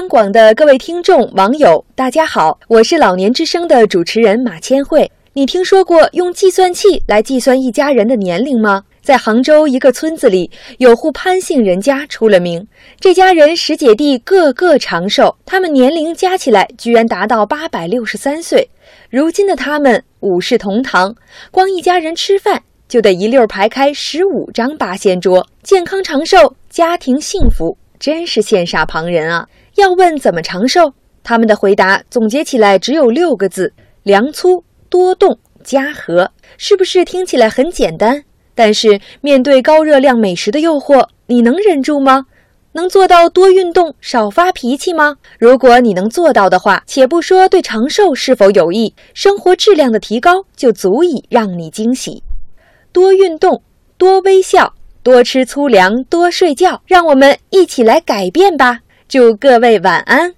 央广的各位听众、网友，大家好，我是老年之声的主持人马千惠。你听说过用计算器来计算一家人的年龄吗？在杭州一个村子里，有户潘姓人家出了名。这家人十姐弟个个长寿，他们年龄加起来居然达到八百六十三岁。如今的他们五世同堂，光一家人吃饭就得一溜排开十五张八仙桌，健康长寿，家庭幸福，真是羡煞旁人啊！要问怎么长寿，他们的回答总结起来只有六个字：粮粗、多动、家和。是不是听起来很简单？但是面对高热量美食的诱惑，你能忍住吗？能做到多运动、少发脾气吗？如果你能做到的话，且不说对长寿是否有益，生活质量的提高就足以让你惊喜。多运动，多微笑，多吃粗粮，多睡觉，让我们一起来改变吧！祝各位晚安。